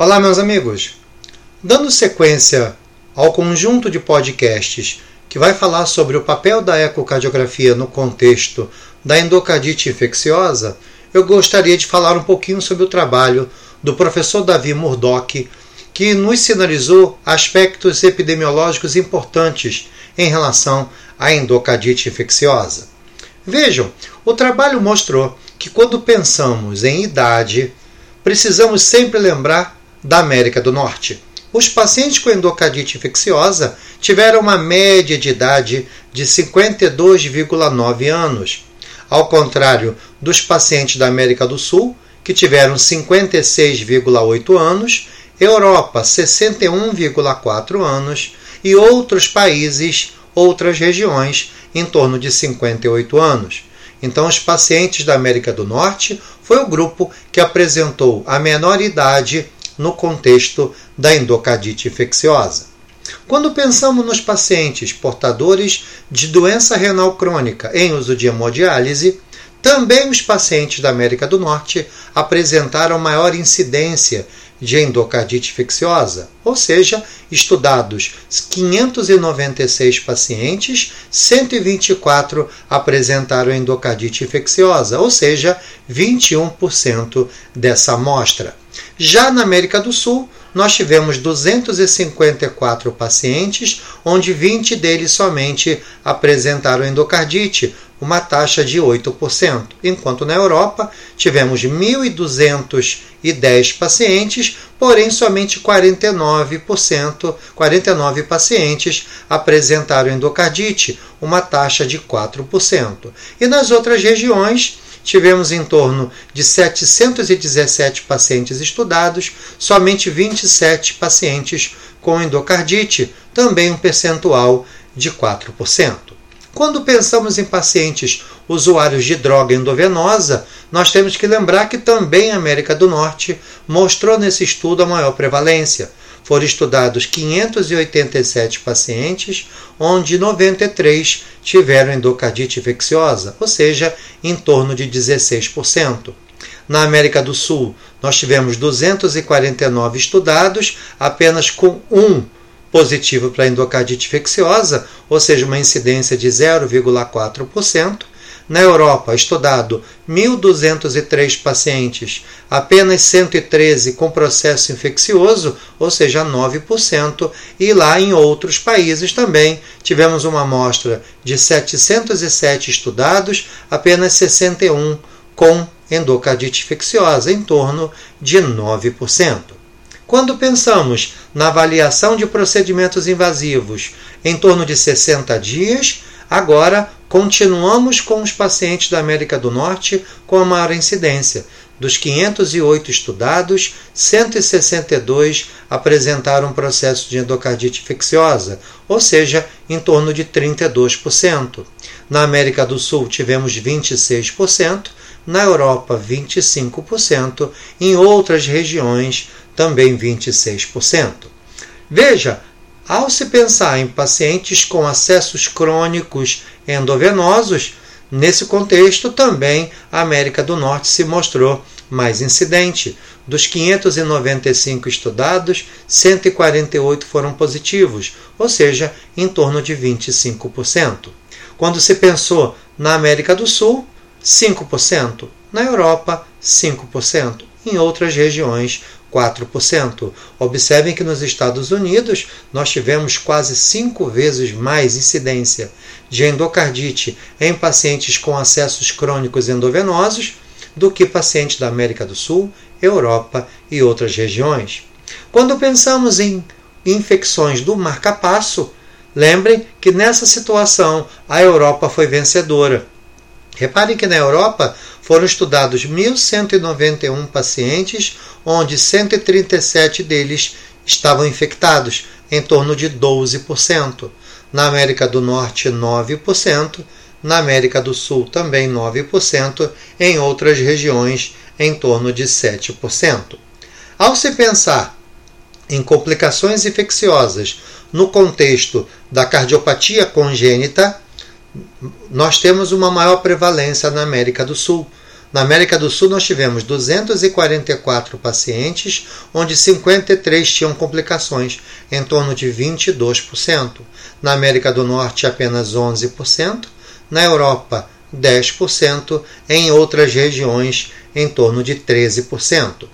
Olá, meus amigos! Dando sequência ao conjunto de podcasts que vai falar sobre o papel da ecocardiografia no contexto da endocardite infecciosa, eu gostaria de falar um pouquinho sobre o trabalho do professor Davi Murdoch, que nos sinalizou aspectos epidemiológicos importantes em relação à endocardite infecciosa. Vejam, o trabalho mostrou que quando pensamos em idade, precisamos sempre lembrar da América do Norte. Os pacientes com endocardite infecciosa tiveram uma média de idade de 52,9 anos, ao contrário dos pacientes da América do Sul, que tiveram 56,8 anos, Europa 61,4 anos e outros países, outras regiões, em torno de 58 anos. Então, os pacientes da América do Norte foi o grupo que apresentou a menor idade no contexto da endocardite infecciosa. Quando pensamos nos pacientes portadores de doença renal crônica em uso de hemodiálise, também os pacientes da América do Norte apresentaram maior incidência de endocardite infecciosa, ou seja, estudados 596 pacientes, 124 apresentaram endocardite infecciosa, ou seja, 21% dessa amostra. Já na América do Sul, nós tivemos 254 pacientes, onde 20 deles somente apresentaram endocardite, uma taxa de 8%, enquanto na Europa tivemos 1.210 pacientes, porém somente 49%, 49 pacientes apresentaram endocardite, uma taxa de 4%. E nas outras regiões, tivemos em torno de 717 pacientes estudados, somente 27 pacientes com endocardite, também um percentual de 4%. Quando pensamos em pacientes usuários de droga endovenosa, nós temos que lembrar que também a América do Norte mostrou nesse estudo a maior prevalência. Foram estudados 587 pacientes, onde 93 tiveram endocardite infecciosa, ou seja, em torno de 16%. Na América do Sul, nós tivemos 249 estudados, apenas com um positivo para endocardite infecciosa, ou seja, uma incidência de 0,4%. Na Europa, estudado 1.203 pacientes, apenas 113 com processo infeccioso, ou seja, 9%, e lá em outros países também tivemos uma amostra de 707 estudados, apenas 61 com endocardite infecciosa, em torno de 9%. Quando pensamos na avaliação de procedimentos invasivos em torno de 60 dias, agora continuamos com os pacientes da América do Norte com a maior incidência. Dos 508 estudados, 162 apresentaram processo de endocardite infecciosa, ou seja, em torno de 32%. Na América do Sul tivemos 26%, na Europa 25%, em outras regiões também 26%. Veja, ao se pensar em pacientes com acessos crônicos endovenosos, nesse contexto também a América do Norte se mostrou mais incidente. Dos 595 estudados, 148 foram positivos, ou seja, em torno de 25%. Quando se pensou na América do Sul, 5%, na Europa, 5%, em outras regiões 4%. Observem que nos Estados Unidos nós tivemos quase cinco vezes mais incidência de endocardite em pacientes com acessos crônicos endovenosos do que pacientes da América do Sul, Europa e outras regiões. Quando pensamos em infecções do marcapasso, lembrem que nessa situação a Europa foi vencedora. Reparem que na Europa foram estudados 1.191 pacientes, onde 137 deles estavam infectados, em torno de 12%. Na América do Norte, 9%. Na América do Sul, também 9%. Em outras regiões, em torno de 7%. Ao se pensar em complicações infecciosas no contexto da cardiopatia congênita, nós temos uma maior prevalência na América do Sul. Na América do Sul, nós tivemos 244 pacientes, onde 53 tinham complicações, em torno de 22%. Na América do Norte, apenas 11%. Na Europa, 10%. Em outras regiões, em torno de 13%.